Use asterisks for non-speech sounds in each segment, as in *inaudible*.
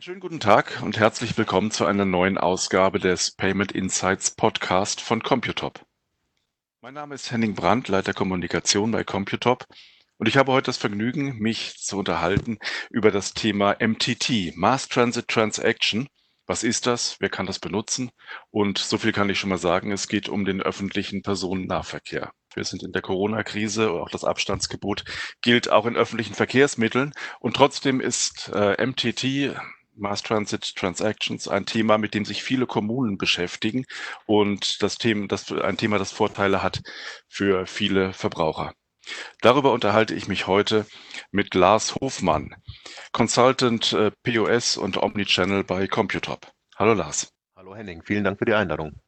Einen schönen guten Tag und herzlich willkommen zu einer neuen Ausgabe des Payment Insights Podcast von Computop. Mein Name ist Henning Brandt, Leiter Kommunikation bei Computop und ich habe heute das Vergnügen, mich zu unterhalten über das Thema MTT, Mass Transit Transaction. Was ist das? Wer kann das benutzen? Und so viel kann ich schon mal sagen, es geht um den öffentlichen Personennahverkehr. Wir sind in der Corona-Krise und auch das Abstandsgebot gilt auch in öffentlichen Verkehrsmitteln. Und trotzdem ist äh, MTT Mass Transit Transactions ein Thema, mit dem sich viele Kommunen beschäftigen und das Thema, das ein Thema, das Vorteile hat für viele Verbraucher. Darüber unterhalte ich mich heute mit Lars Hofmann, Consultant äh, POS und Omnichannel bei Computop. Hallo Lars. Hallo Henning, vielen Dank für die Einladung.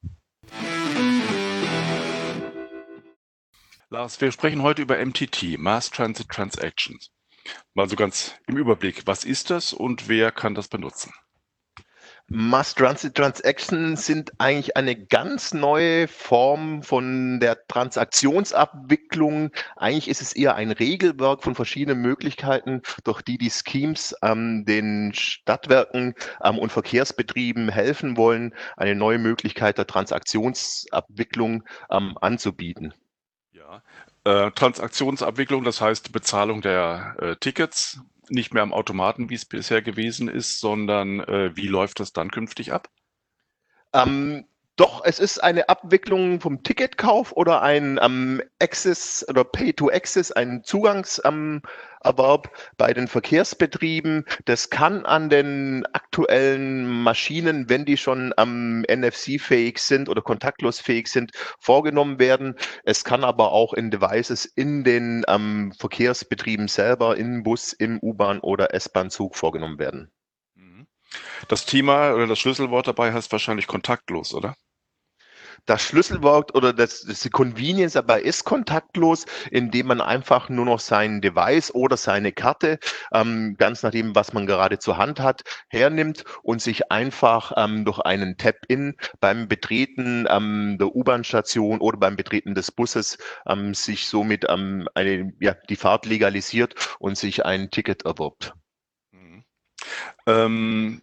Lars, wir sprechen heute über MTT, Mass Transit Transactions. Mal so ganz im Überblick, was ist das und wer kann das benutzen? Mass Transit Transactions sind eigentlich eine ganz neue Form von der Transaktionsabwicklung. Eigentlich ist es eher ein Regelwerk von verschiedenen Möglichkeiten, durch die die Schemes ähm, den Stadtwerken ähm, und Verkehrsbetrieben helfen wollen, eine neue Möglichkeit der Transaktionsabwicklung ähm, anzubieten. Ja, äh, Transaktionsabwicklung, das heißt Bezahlung der äh, Tickets, nicht mehr am Automaten, wie es bisher gewesen ist, sondern äh, wie läuft das dann künftig ab? Ähm, doch, es ist eine Abwicklung vom Ticketkauf oder ein ähm, Access oder Pay-to-Access, ein Zugangserwerb ähm, bei den Verkehrsbetrieben. Das kann an den aktuellen Maschinen, wenn die schon am ähm, NFC-fähig sind oder kontaktlos fähig sind, vorgenommen werden. Es kann aber auch in Devices in den ähm, Verkehrsbetrieben selber, im Bus, im U-Bahn oder S-Bahn-Zug vorgenommen werden. Das Thema oder das Schlüsselwort dabei heißt wahrscheinlich kontaktlos, oder? Das Schlüsselwort oder das, das Convenience dabei ist kontaktlos, indem man einfach nur noch sein Device oder seine Karte, ähm, ganz nachdem, was man gerade zur Hand hat, hernimmt und sich einfach ähm, durch einen Tap-In beim Betreten ähm, der U-Bahn-Station oder beim Betreten des Busses ähm, sich somit ähm, eine, ja, die Fahrt legalisiert und sich ein Ticket erwirbt. Mhm. Ähm,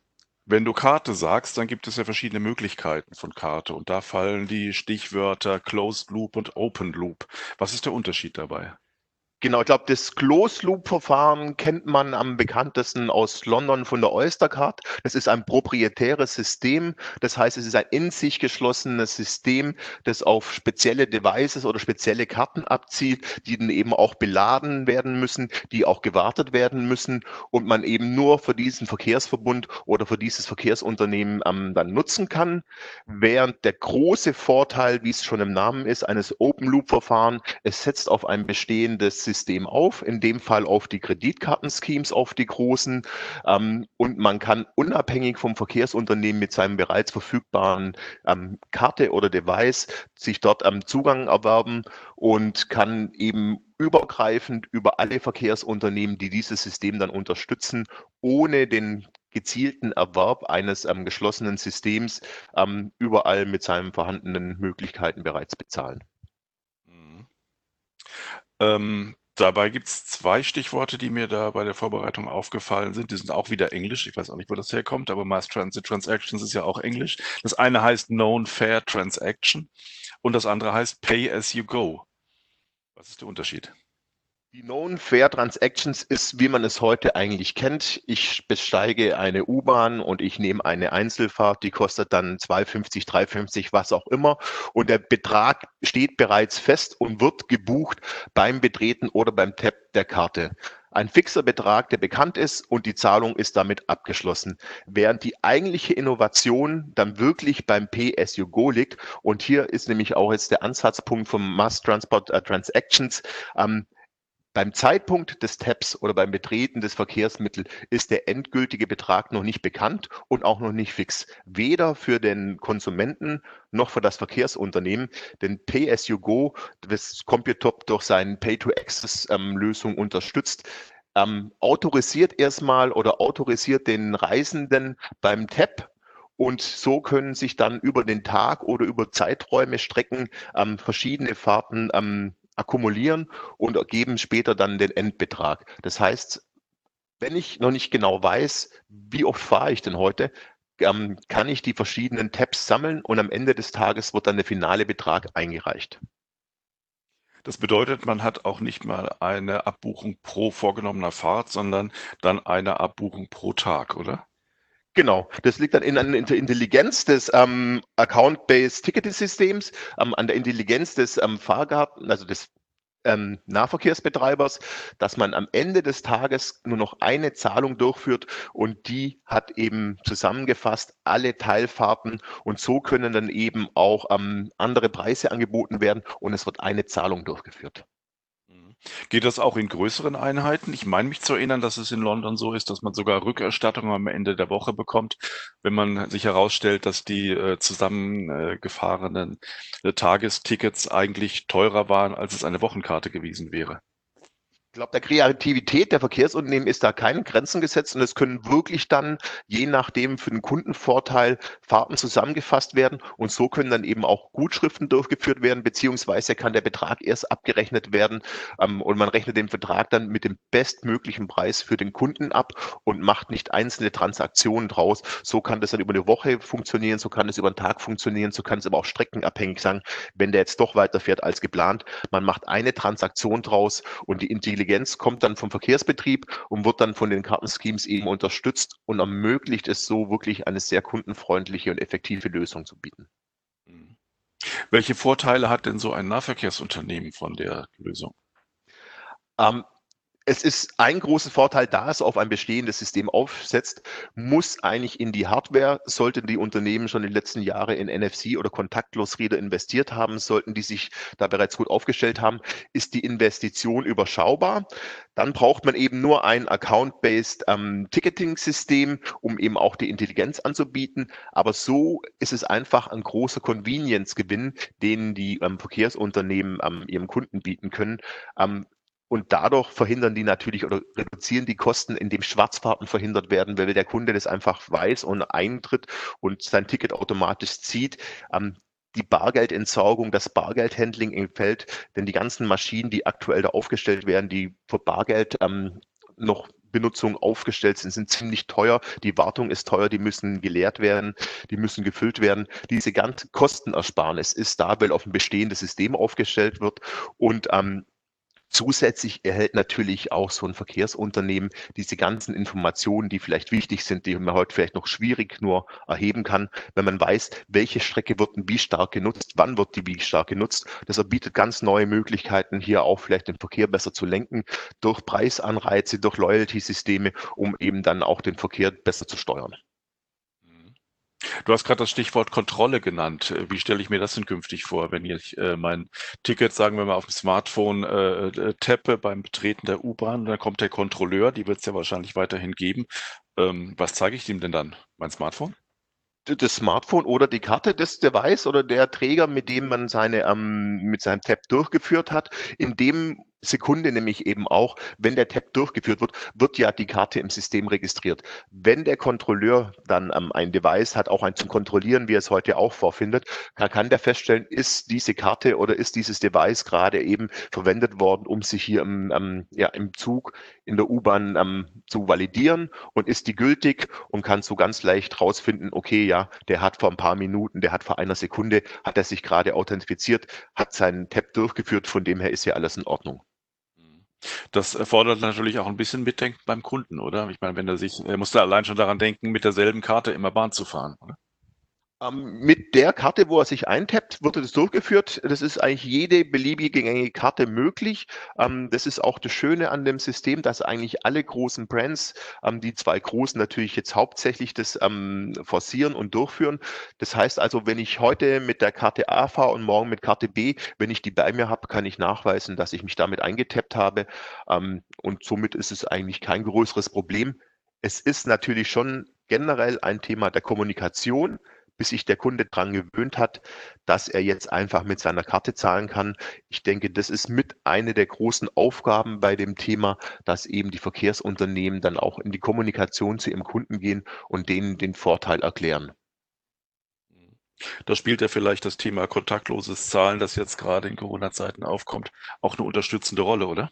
wenn du Karte sagst, dann gibt es ja verschiedene Möglichkeiten von Karte und da fallen die Stichwörter Closed Loop und Open Loop. Was ist der Unterschied dabei? Genau, ich glaube, das Closed-Loop-Verfahren kennt man am bekanntesten aus London von der Oystercard. Das ist ein proprietäres System. Das heißt, es ist ein in sich geschlossenes System, das auf spezielle Devices oder spezielle Karten abzielt, die dann eben auch beladen werden müssen, die auch gewartet werden müssen und man eben nur für diesen Verkehrsverbund oder für dieses Verkehrsunternehmen ähm, dann nutzen kann. Während der große Vorteil, wie es schon im Namen ist, eines Open-Loop-Verfahren, es setzt auf ein bestehendes System auf, in dem Fall auf die Kreditkartenschemes, auf die großen. Ähm, und man kann unabhängig vom Verkehrsunternehmen mit seinem bereits verfügbaren ähm, Karte oder Device sich dort am ähm, Zugang erwerben und kann eben übergreifend über alle Verkehrsunternehmen, die dieses System dann unterstützen, ohne den gezielten Erwerb eines ähm, geschlossenen Systems ähm, überall mit seinen vorhandenen Möglichkeiten bereits bezahlen. Ähm, dabei gibt es zwei Stichworte, die mir da bei der Vorbereitung aufgefallen sind. Die sind auch wieder Englisch. Ich weiß auch nicht, wo das herkommt, aber Mass Transit Transactions ist ja auch Englisch. Das eine heißt Known Fair Transaction und das andere heißt Pay as you go. Was ist der Unterschied? Die Known Fair Transactions ist, wie man es heute eigentlich kennt. Ich besteige eine U-Bahn und ich nehme eine Einzelfahrt, die kostet dann 2,50, 3,50, was auch immer. Und der Betrag steht bereits fest und wird gebucht beim Betreten oder beim Tap der Karte. Ein fixer Betrag, der bekannt ist und die Zahlung ist damit abgeschlossen. Während die eigentliche Innovation dann wirklich beim PSU-Go liegt. Und hier ist nämlich auch jetzt der Ansatzpunkt vom Mass Transport äh, Transactions. Ähm, beim Zeitpunkt des Tabs oder beim Betreten des Verkehrsmittels ist der endgültige Betrag noch nicht bekannt und auch noch nicht fix. Weder für den Konsumenten noch für das Verkehrsunternehmen. Denn PSU-Go, das Computop durch seine Pay-to-Access-Lösung ähm, unterstützt, ähm, autorisiert erstmal oder autorisiert den Reisenden beim Tab und so können sich dann über den Tag oder über Zeiträume strecken ähm, verschiedene Fahrten ähm, akkumulieren und geben später dann den Endbetrag. Das heißt, wenn ich noch nicht genau weiß, wie oft fahre ich denn heute, ähm, kann ich die verschiedenen Tabs sammeln und am Ende des Tages wird dann der finale Betrag eingereicht. Das bedeutet, man hat auch nicht mal eine Abbuchung pro vorgenommener Fahrt, sondern dann eine Abbuchung pro Tag, oder? Genau, das liegt dann in, an der Intelligenz des ähm, Account-Based Ticketing-Systems, ähm, an der Intelligenz des ähm, Fahrgarten, also des ähm, Nahverkehrsbetreibers, dass man am Ende des Tages nur noch eine Zahlung durchführt und die hat eben zusammengefasst alle Teilfahrten und so können dann eben auch ähm, andere Preise angeboten werden und es wird eine Zahlung durchgeführt. Geht das auch in größeren Einheiten? Ich meine mich zu erinnern, dass es in London so ist, dass man sogar Rückerstattungen am Ende der Woche bekommt, wenn man sich herausstellt, dass die äh, zusammengefahrenen äh, Tagestickets eigentlich teurer waren, als es eine Wochenkarte gewesen wäre. Ich glaube, der Kreativität der Verkehrsunternehmen ist da keine Grenzen gesetzt und es können wirklich dann, je nachdem für den Kundenvorteil, Fahrten zusammengefasst werden und so können dann eben auch Gutschriften durchgeführt werden, beziehungsweise kann der Betrag erst abgerechnet werden ähm, und man rechnet den Vertrag dann mit dem bestmöglichen Preis für den Kunden ab und macht nicht einzelne Transaktionen draus. So kann das dann über eine Woche funktionieren, so kann es über einen Tag funktionieren, so kann es aber auch streckenabhängig sein, wenn der jetzt doch weiterfährt als geplant. Man macht eine Transaktion draus und die Intelligenz kommt dann vom Verkehrsbetrieb und wird dann von den Kartenschemes eben unterstützt und ermöglicht es so wirklich eine sehr kundenfreundliche und effektive Lösung zu bieten. Welche Vorteile hat denn so ein Nahverkehrsunternehmen von der Lösung? Ähm, es ist ein großer Vorteil, da es auf ein bestehendes System aufsetzt, muss eigentlich in die Hardware, sollten die Unternehmen schon in den letzten Jahren in NFC oder Kontaktlos-Reader investiert haben, sollten die sich da bereits gut aufgestellt haben, ist die Investition überschaubar. Dann braucht man eben nur ein Account-Based ähm, Ticketing-System, um eben auch die Intelligenz anzubieten. Aber so ist es einfach ein großer Convenience-Gewinn, den die ähm, Verkehrsunternehmen ähm, ihrem Kunden bieten können. Und dadurch verhindern die natürlich oder reduzieren die Kosten, indem Schwarzfahrten verhindert werden, weil der Kunde das einfach weiß und eintritt und sein Ticket automatisch zieht. Ähm, die Bargeldentsorgung, das Bargeldhandling entfällt, denn die ganzen Maschinen, die aktuell da aufgestellt werden, die für Bargeld ähm, noch Benutzung aufgestellt sind, sind ziemlich teuer. Die Wartung ist teuer, die müssen geleert werden, die müssen gefüllt werden. Diese ganze Kostenersparnis ist da, weil auf ein bestehendes System aufgestellt wird und ähm, Zusätzlich erhält natürlich auch so ein Verkehrsunternehmen diese ganzen Informationen, die vielleicht wichtig sind, die man heute vielleicht noch schwierig nur erheben kann, wenn man weiß, welche Strecke wird wie stark genutzt, wann wird die wie stark genutzt. Das bietet ganz neue Möglichkeiten, hier auch vielleicht den Verkehr besser zu lenken, durch Preisanreize, durch Loyalty-Systeme, um eben dann auch den Verkehr besser zu steuern. Du hast gerade das Stichwort Kontrolle genannt. Äh, wie stelle ich mir das denn künftig vor, wenn ich äh, mein Ticket, sagen wir mal, auf dem Smartphone äh, äh, tappe beim Betreten der U-Bahn, dann kommt der Kontrolleur, die wird es ja wahrscheinlich weiterhin geben. Ähm, was zeige ich ihm denn dann? Mein Smartphone? das Smartphone oder die Karte des Device oder der Träger, mit dem man seine ähm, mit seinem Tab durchgeführt hat. In dem Sekunde nämlich eben auch, wenn der Tab durchgeführt wird, wird ja die Karte im System registriert. Wenn der Kontrolleur dann ähm, ein Device hat, auch ein zum Kontrollieren, wie er es heute auch vorfindet, kann, kann der feststellen, ist diese Karte oder ist dieses Device gerade eben verwendet worden, um sich hier im, ähm, ja, im Zug, in der U-Bahn ähm, zu validieren und ist die gültig und kann so ganz leicht rausfinden, okay, ja, der hat vor ein paar Minuten, der hat vor einer Sekunde, hat er sich gerade authentifiziert, hat seinen Tab durchgeführt, von dem her ist ja alles in Ordnung. Das erfordert natürlich auch ein bisschen Mitdenken beim Kunden, oder? Ich meine, wenn er sich er muss da allein schon daran denken, mit derselben Karte immer Bahn zu fahren, oder? Ähm, mit der Karte, wo er sich eintappt, wird das durchgeführt. Das ist eigentlich jede beliebige gängige Karte möglich. Ähm, das ist auch das Schöne an dem System, dass eigentlich alle großen Brands, ähm, die zwei großen natürlich jetzt hauptsächlich das ähm, forcieren und durchführen. Das heißt also, wenn ich heute mit der Karte A fahre und morgen mit Karte B, wenn ich die bei mir habe, kann ich nachweisen, dass ich mich damit eingetappt habe. Ähm, und somit ist es eigentlich kein größeres Problem. Es ist natürlich schon generell ein Thema der Kommunikation bis sich der Kunde dran gewöhnt hat, dass er jetzt einfach mit seiner Karte zahlen kann. Ich denke, das ist mit eine der großen Aufgaben bei dem Thema, dass eben die Verkehrsunternehmen dann auch in die Kommunikation zu ihrem Kunden gehen und denen den Vorteil erklären. Da spielt ja vielleicht das Thema kontaktloses Zahlen, das jetzt gerade in Corona-Zeiten aufkommt, auch eine unterstützende Rolle, oder?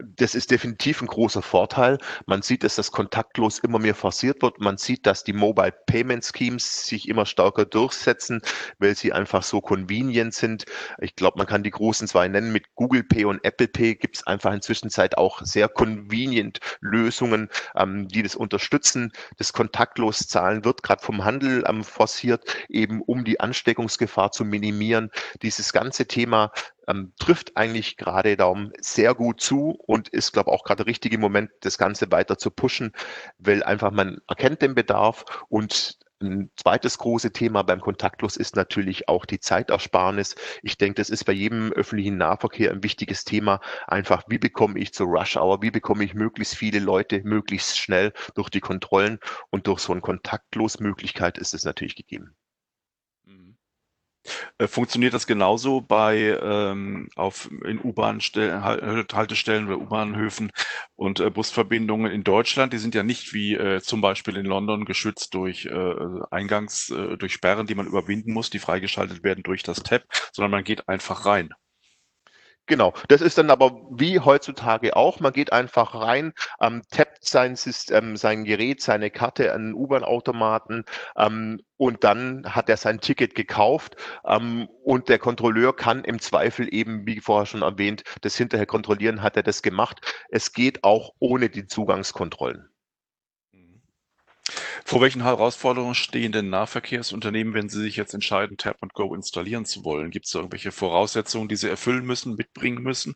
Das ist definitiv ein großer Vorteil. Man sieht, dass das kontaktlos immer mehr forciert wird. Man sieht, dass die Mobile Payment Schemes sich immer stärker durchsetzen, weil sie einfach so convenient sind. Ich glaube, man kann die großen zwei nennen. Mit Google Pay und Apple Pay gibt es einfach inzwischen auch sehr convenient Lösungen, ähm, die das unterstützen. Das kontaktlos Zahlen wird gerade vom Handel ähm, forciert, eben um die Ansteckungsgefahr zu minimieren. Dieses ganze Thema ähm, trifft eigentlich gerade Daumen sehr gut zu und ist, glaube ich, auch gerade der richtige Moment, das Ganze weiter zu pushen, weil einfach man erkennt den Bedarf und ein zweites große Thema beim Kontaktlos ist natürlich auch die Zeitersparnis. Ich denke, das ist bei jedem öffentlichen Nahverkehr ein wichtiges Thema. Einfach, wie bekomme ich zur Rush Hour, wie bekomme ich möglichst viele Leute möglichst schnell durch die Kontrollen und durch so eine Kontaktlos-Möglichkeit ist es natürlich gegeben. Äh, funktioniert das genauso bei ähm, auf in U-Bahn-Haltestellen oder U-Bahnhöfen und äh, Busverbindungen in Deutschland? Die sind ja nicht wie äh, zum Beispiel in London geschützt durch äh, Eingangs, äh, durch Sperren, die man überwinden muss, die freigeschaltet werden durch das Tab, sondern man geht einfach rein. Genau, das ist dann aber wie heutzutage auch. Man geht einfach rein, ähm, tappt sein, System, sein Gerät, seine Karte an den U-Bahn-Automaten ähm, und dann hat er sein Ticket gekauft ähm, und der Kontrolleur kann im Zweifel eben, wie vorher schon erwähnt, das hinterher kontrollieren, hat er das gemacht. Es geht auch ohne die Zugangskontrollen. Vor welchen Herausforderungen stehen denn Nahverkehrsunternehmen, wenn sie sich jetzt entscheiden, Tap and Go installieren zu wollen? Gibt es irgendwelche Voraussetzungen, die sie erfüllen müssen, mitbringen müssen?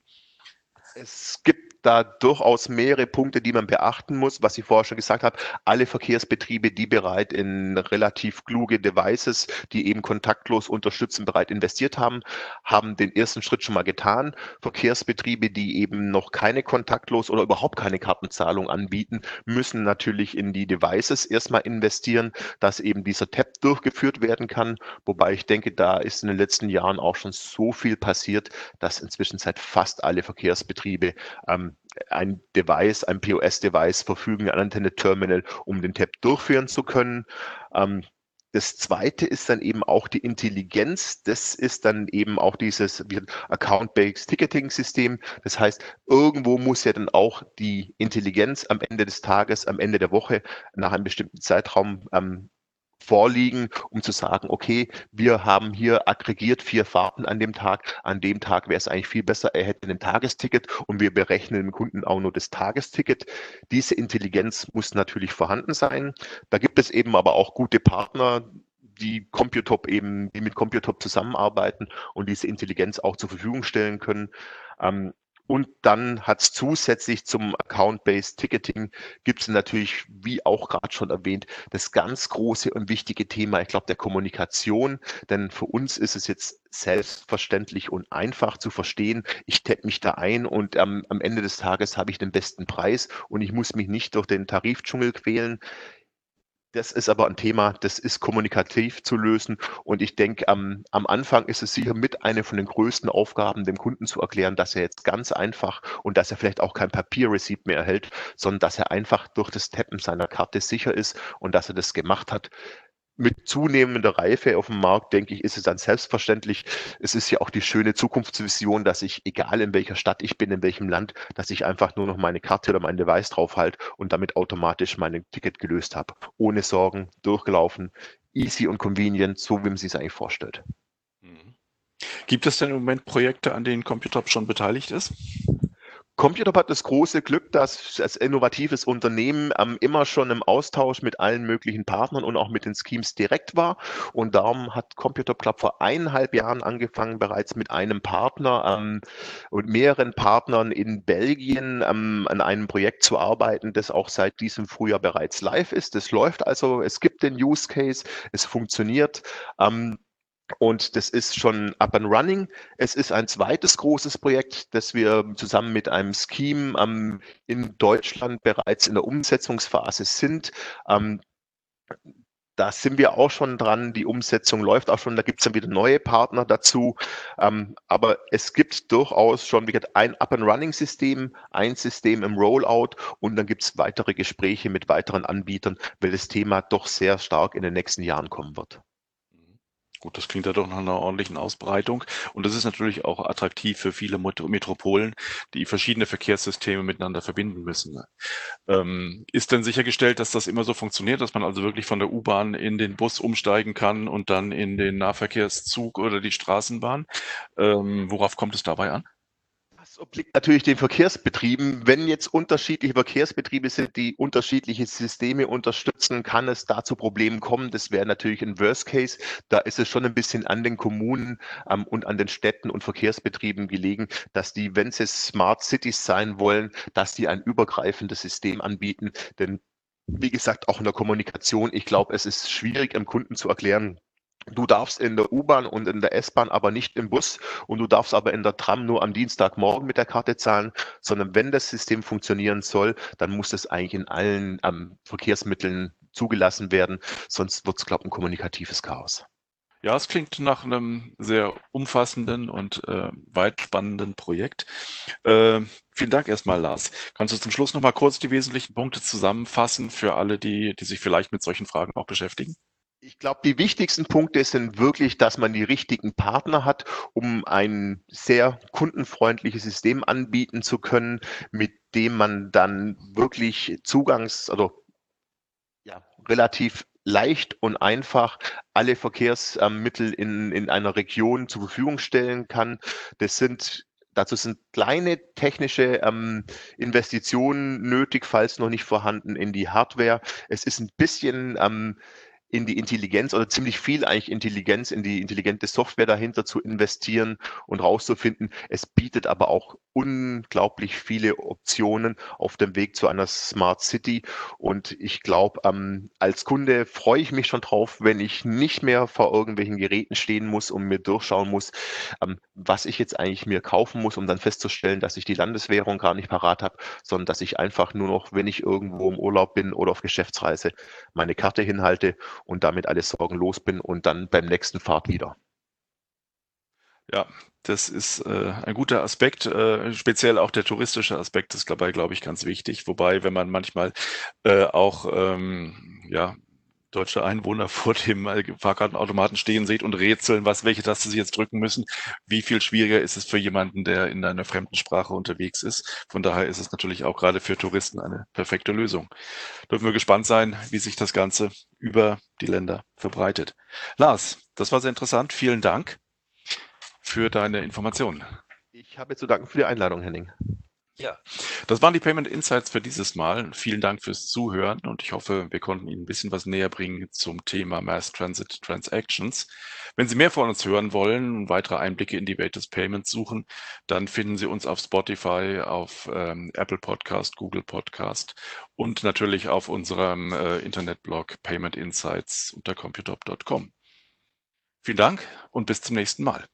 Es gibt da durchaus mehrere Punkte, die man beachten muss. Was ich vorher schon gesagt habe, alle Verkehrsbetriebe, die bereit in relativ kluge Devices, die eben kontaktlos unterstützen, bereit investiert haben, haben den ersten Schritt schon mal getan. Verkehrsbetriebe, die eben noch keine kontaktlos oder überhaupt keine Kartenzahlung anbieten, müssen natürlich in die Devices erstmal investieren, dass eben dieser Tab durchgeführt werden kann. Wobei ich denke, da ist in den letzten Jahren auch schon so viel passiert, dass inzwischen seit fast alle Verkehrsbetriebe ähm, ein Device, ein POS-Device verfügen, ein Antenne-Terminal, um den Tab durchführen zu können. Ähm, das zweite ist dann eben auch die Intelligenz. Das ist dann eben auch dieses Account-Based Ticketing-System. Das heißt, irgendwo muss ja dann auch die Intelligenz am Ende des Tages, am Ende der Woche nach einem bestimmten Zeitraum ähm, vorliegen, um zu sagen, okay, wir haben hier aggregiert vier Fahrten an dem Tag. An dem Tag wäre es eigentlich viel besser, er hätte ein Tagesticket und wir berechnen dem Kunden auch nur das Tagesticket. Diese Intelligenz muss natürlich vorhanden sein. Da gibt es eben aber auch gute Partner, die Computop eben, die mit Computop zusammenarbeiten und diese Intelligenz auch zur Verfügung stellen können. Ähm, und dann hat es zusätzlich zum Account-Based Ticketing gibt es natürlich, wie auch gerade schon erwähnt, das ganz große und wichtige Thema, ich glaube, der Kommunikation. Denn für uns ist es jetzt selbstverständlich und einfach zu verstehen. Ich tappe mich da ein und ähm, am Ende des Tages habe ich den besten Preis und ich muss mich nicht durch den Tarifdschungel quälen. Das ist aber ein Thema, das ist kommunikativ zu lösen. Und ich denke, am, am Anfang ist es sicher mit einer von den größten Aufgaben, dem Kunden zu erklären, dass er jetzt ganz einfach und dass er vielleicht auch kein Papierreceipt mehr erhält, sondern dass er einfach durch das Tappen seiner Karte sicher ist und dass er das gemacht hat mit zunehmender Reife auf dem Markt, denke ich, ist es dann selbstverständlich. Es ist ja auch die schöne Zukunftsvision, dass ich, egal in welcher Stadt ich bin, in welchem Land, dass ich einfach nur noch meine Karte oder mein Device draufhalte und damit automatisch mein Ticket gelöst habe. Ohne Sorgen, durchgelaufen, easy und convenient, so wie man sich es eigentlich vorstellt. Mhm. Gibt es denn im Moment Projekte, an denen Computop schon beteiligt ist? Computop hat das große Glück, dass als innovatives Unternehmen ähm, immer schon im Austausch mit allen möglichen Partnern und auch mit den Schemes direkt war. Und darum hat Computop Club vor eineinhalb Jahren angefangen, bereits mit einem Partner ähm, und mehreren Partnern in Belgien ähm, an einem Projekt zu arbeiten, das auch seit diesem Frühjahr bereits live ist. Das läuft also, es gibt den Use Case, es funktioniert. Ähm, und das ist schon up and running. Es ist ein zweites großes Projekt, das wir zusammen mit einem Scheme ähm, in Deutschland bereits in der Umsetzungsphase sind. Ähm, da sind wir auch schon dran. Die Umsetzung läuft auch schon. Da gibt es dann wieder neue Partner dazu. Ähm, aber es gibt durchaus schon wie gesagt, ein Up-and-Running-System, ein System im Rollout und dann gibt es weitere Gespräche mit weiteren Anbietern, weil das Thema doch sehr stark in den nächsten Jahren kommen wird. Gut, das klingt ja doch nach einer ordentlichen Ausbreitung. Und das ist natürlich auch attraktiv für viele Metropolen, die verschiedene Verkehrssysteme miteinander verbinden müssen. Ähm, ist denn sichergestellt, dass das immer so funktioniert, dass man also wirklich von der U-Bahn in den Bus umsteigen kann und dann in den Nahverkehrszug oder die Straßenbahn? Ähm, worauf kommt es dabei an? Obliegt natürlich den Verkehrsbetrieben. Wenn jetzt unterschiedliche Verkehrsbetriebe sind, die unterschiedliche Systeme unterstützen, kann es da zu Problemen kommen. Das wäre natürlich ein Worst Case. Da ist es schon ein bisschen an den Kommunen ähm, und an den Städten und Verkehrsbetrieben gelegen, dass die, wenn sie Smart Cities sein wollen, dass die ein übergreifendes System anbieten. Denn wie gesagt, auch in der Kommunikation, ich glaube, es ist schwierig, dem Kunden zu erklären, Du darfst in der U-Bahn und in der S-Bahn aber nicht im Bus und du darfst aber in der Tram nur am Dienstagmorgen mit der Karte zahlen, sondern wenn das System funktionieren soll, dann muss es eigentlich in allen ähm, Verkehrsmitteln zugelassen werden, sonst wird es, glaube ich, ein kommunikatives Chaos. Ja, es klingt nach einem sehr umfassenden und äh, weit spannenden Projekt. Äh, vielen Dank erstmal, Lars. Kannst du zum Schluss noch mal kurz die wesentlichen Punkte zusammenfassen für alle, die, die sich vielleicht mit solchen Fragen auch beschäftigen? Ich glaube, die wichtigsten Punkte sind wirklich, dass man die richtigen Partner hat, um ein sehr kundenfreundliches System anbieten zu können, mit dem man dann wirklich Zugangs- also, ja, relativ leicht und einfach alle Verkehrsmittel in, in einer Region zur Verfügung stellen kann. Das sind Dazu sind kleine technische ähm, Investitionen nötig, falls noch nicht vorhanden, in die Hardware. Es ist ein bisschen ähm, in die Intelligenz oder ziemlich viel eigentlich Intelligenz in die intelligente Software dahinter zu investieren und rauszufinden. Es bietet aber auch unglaublich viele Optionen auf dem Weg zu einer Smart City. Und ich glaube, ähm, als Kunde freue ich mich schon drauf, wenn ich nicht mehr vor irgendwelchen Geräten stehen muss und mir durchschauen muss, ähm, was ich jetzt eigentlich mir kaufen muss, um dann festzustellen, dass ich die Landeswährung gar nicht parat habe, sondern dass ich einfach nur noch, wenn ich irgendwo im Urlaub bin oder auf Geschäftsreise, meine Karte hinhalte und damit alles Sorgen los bin und dann beim nächsten Fahrt wieder. Ja, das ist äh, ein guter Aspekt. Äh, speziell auch der touristische Aspekt ist dabei, glaube ich, ganz wichtig. Wobei, wenn man manchmal äh, auch ähm, ja, deutsche Einwohner *laughs* vor dem Fahrkartenautomaten stehen sieht und rätseln, was, welche Taste sie jetzt drücken müssen. Wie viel schwieriger ist es für jemanden, der in einer fremden Sprache unterwegs ist? Von daher ist es natürlich auch gerade für Touristen eine perfekte Lösung. Dürfen wir gespannt sein, wie sich das Ganze über die Länder verbreitet. Lars, das war sehr interessant. Vielen Dank für deine Informationen. Ich habe zu danken für die Einladung, Henning. Ja, das waren die Payment Insights für dieses Mal. Vielen Dank fürs Zuhören und ich hoffe, wir konnten Ihnen ein bisschen was näher bringen zum Thema Mass Transit Transactions. Wenn Sie mehr von uns hören wollen und weitere Einblicke in die Welt des Payments suchen, dann finden Sie uns auf Spotify, auf ähm, Apple Podcast, Google Podcast und natürlich auf unserem äh, Internetblog Payment Insights unter computop.com. Vielen Dank und bis zum nächsten Mal.